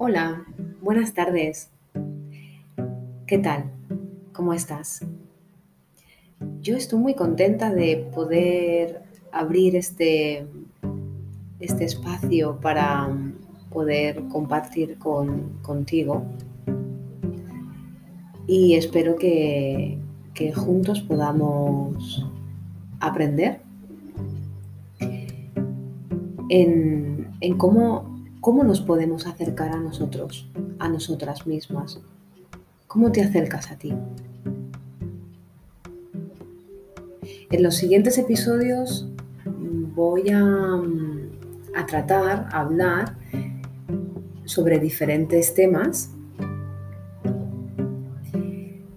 Hola, buenas tardes. ¿Qué tal? ¿Cómo estás? Yo estoy muy contenta de poder abrir este, este espacio para poder compartir con, contigo y espero que, que juntos podamos aprender en, en cómo ¿Cómo nos podemos acercar a nosotros, a nosotras mismas? ¿Cómo te acercas a ti? En los siguientes episodios voy a, tratar, a hablar sobre diferentes temas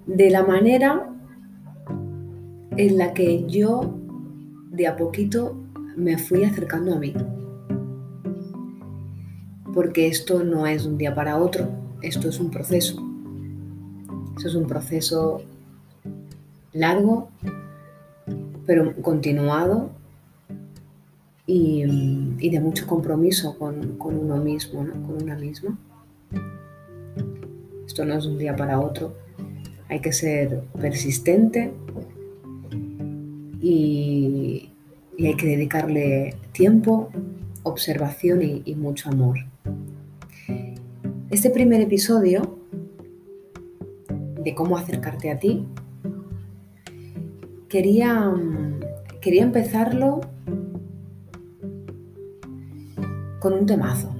de la manera en la que yo de a poquito me fui acercando a mí porque esto no es un día para otro, esto es un proceso. Esto es un proceso largo, pero continuado y, de mucho compromiso con, uno mismo, con una misma. Esto no es un día para otro, hay que ser persistente y, hay que dedicarle tiempo, observación y mucho amor. Este primer episodio de cómo acercarte a ti, quería, quería empezarlo con un temazo,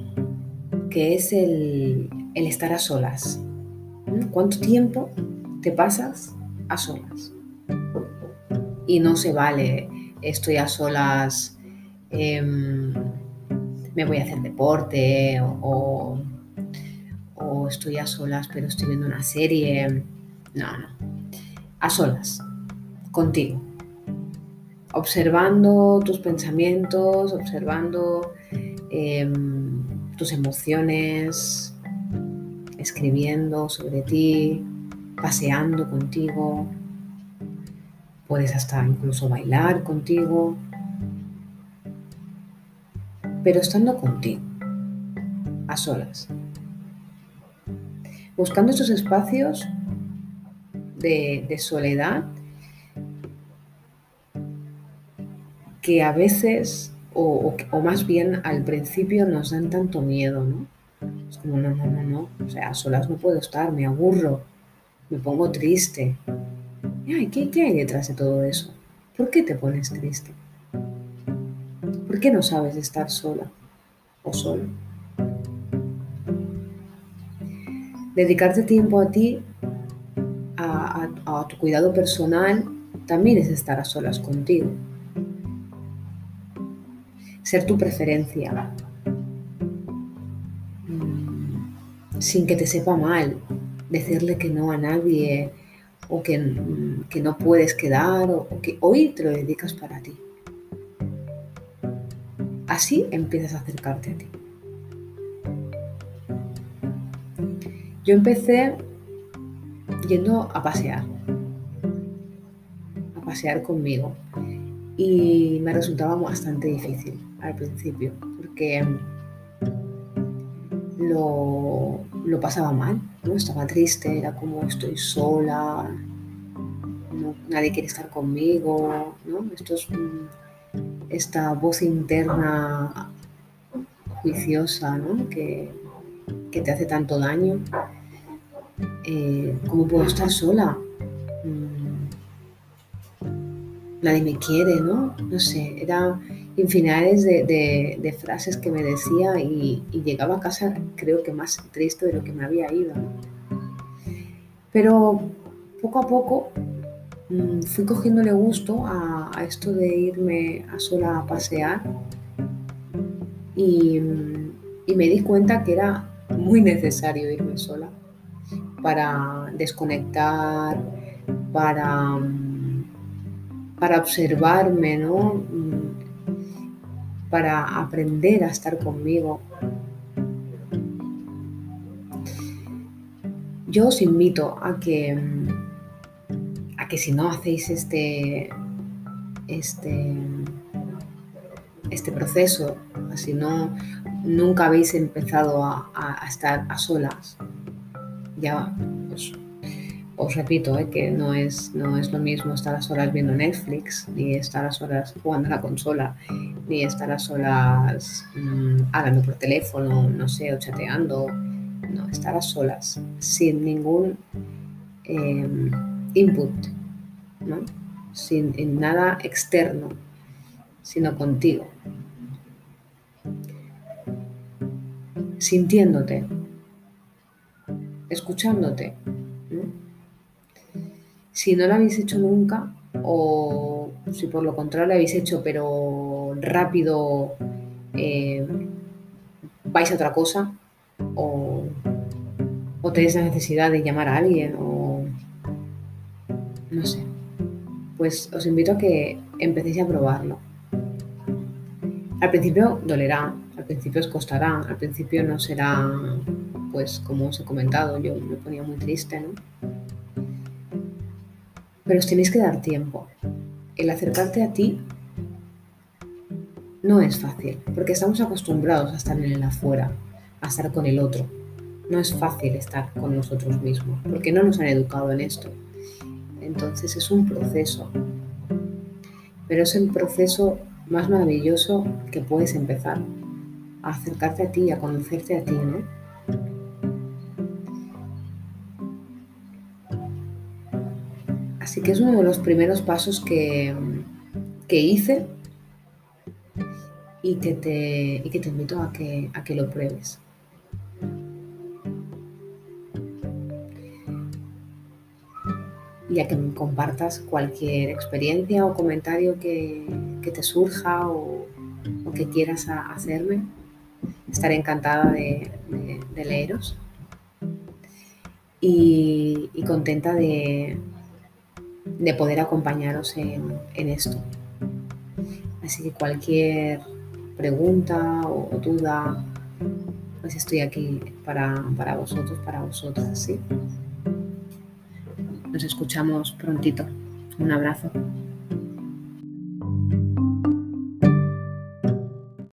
que es el, el estar a solas. ¿Mm? ¿Cuánto tiempo te pasas a solas? Y no se vale, estoy a solas, em, me voy a hacer deporte o estoy a solas pero estoy viendo una serie. No, no. A solas, contigo. Observando tus pensamientos, observando em, tus emociones, escribiendo sobre ti, paseando contigo. Puedes hasta incluso bailar contigo. Pero estando contigo, a solas buscando estos espacios de, soledad que a veces, o, más bien al principio, nos dan tanto miedo, ¿no? Es como, no, no, no, no, o sea, a solas no puedo estar, me aburro, me pongo triste. Ay, ¿qué, ¿Qué hay detrás de todo eso? ¿Por qué te pones triste? ¿Por qué no sabes estar sola o solo? Dedicarte tiempo a ti, a, tu cuidado personal, también es estar a solas contigo. Ser tu preferencia. Mm, sin que te sepa mal, decirle que no a nadie o que, mm, que no puedes quedar o, o que hoy te lo dedicas para ti. Así empiezas a acercarte a ti. Yo empecé yendo a pasear, a pasear conmigo. Y me resultaba bastante difícil al principio, porque lo, pasaba mal, ¿no? estaba triste, era como estoy sola, nadie quiere estar conmigo, ¿no? Esto es, esta voz interna juiciosa ¿no? que, que te hace tanto daño. Eh, ¿Cómo puedo estar sola? Mm, nadie me quiere, ¿no? No sé, era infinidades de, frases que me decía y, llegaba a casa creo que más triste de lo que me había ido. Pero poco a poco mm, fui cogiéndole gusto a, esto de irme a sola a pasear y, y me di cuenta que era muy necesario irme sola para desconectar, para, para observarme, ¿no? para aprender a estar conmigo. Yo os invito a que, a que si no hacéis este, este, este proceso, si no nunca habéis empezado a, estar a solas, ya os, os repito eh, que no es, no es lo mismo estar a solas viendo Netflix, ni estar a solas jugando a la consola, ni estar a solas mmm, hablando por teléfono, no sé, o chateando. No, estar a solas, sin ningún eh, input, ¿no? sin nada externo, sino contigo. Sintiéndote, escuchándote. Si no lo habéis hecho nunca, o si por lo contrario lo habéis hecho, pero rápido eh, vais a otra cosa, o, o tenéis la necesidad de llamar a alguien, o no sé, pues os invito a que empecéis a probarlo. Al principio dolerá, al principio os costará, al principio no será, pues como os he comentado, yo me ponía muy triste, ¿no? Pero os tenéis que dar tiempo. El acercarte a ti no es fácil, porque estamos acostumbrados a estar en el afuera, a estar con el otro. No es fácil estar con nosotros mismos, porque no nos han educado en esto. Entonces es un proceso, pero es el proceso más maravilloso que puedes empezar, a acercarte a ti, a conocerte a ti, ¿no? Así que es uno de los primeros pasos que, que hice y que, te, y que te invito a que, a que lo pruebes. y a que me compartas cualquier experiencia o comentario que, te surja o, que quieras hacerme. Estaré encantada de, leeros y, contenta de, poder acompañaros en, esto. Así que cualquier pregunta o, duda, pues estoy aquí para, para vosotros, para vosotras, ¿sí? Nos escuchamos prontito. Un abrazo.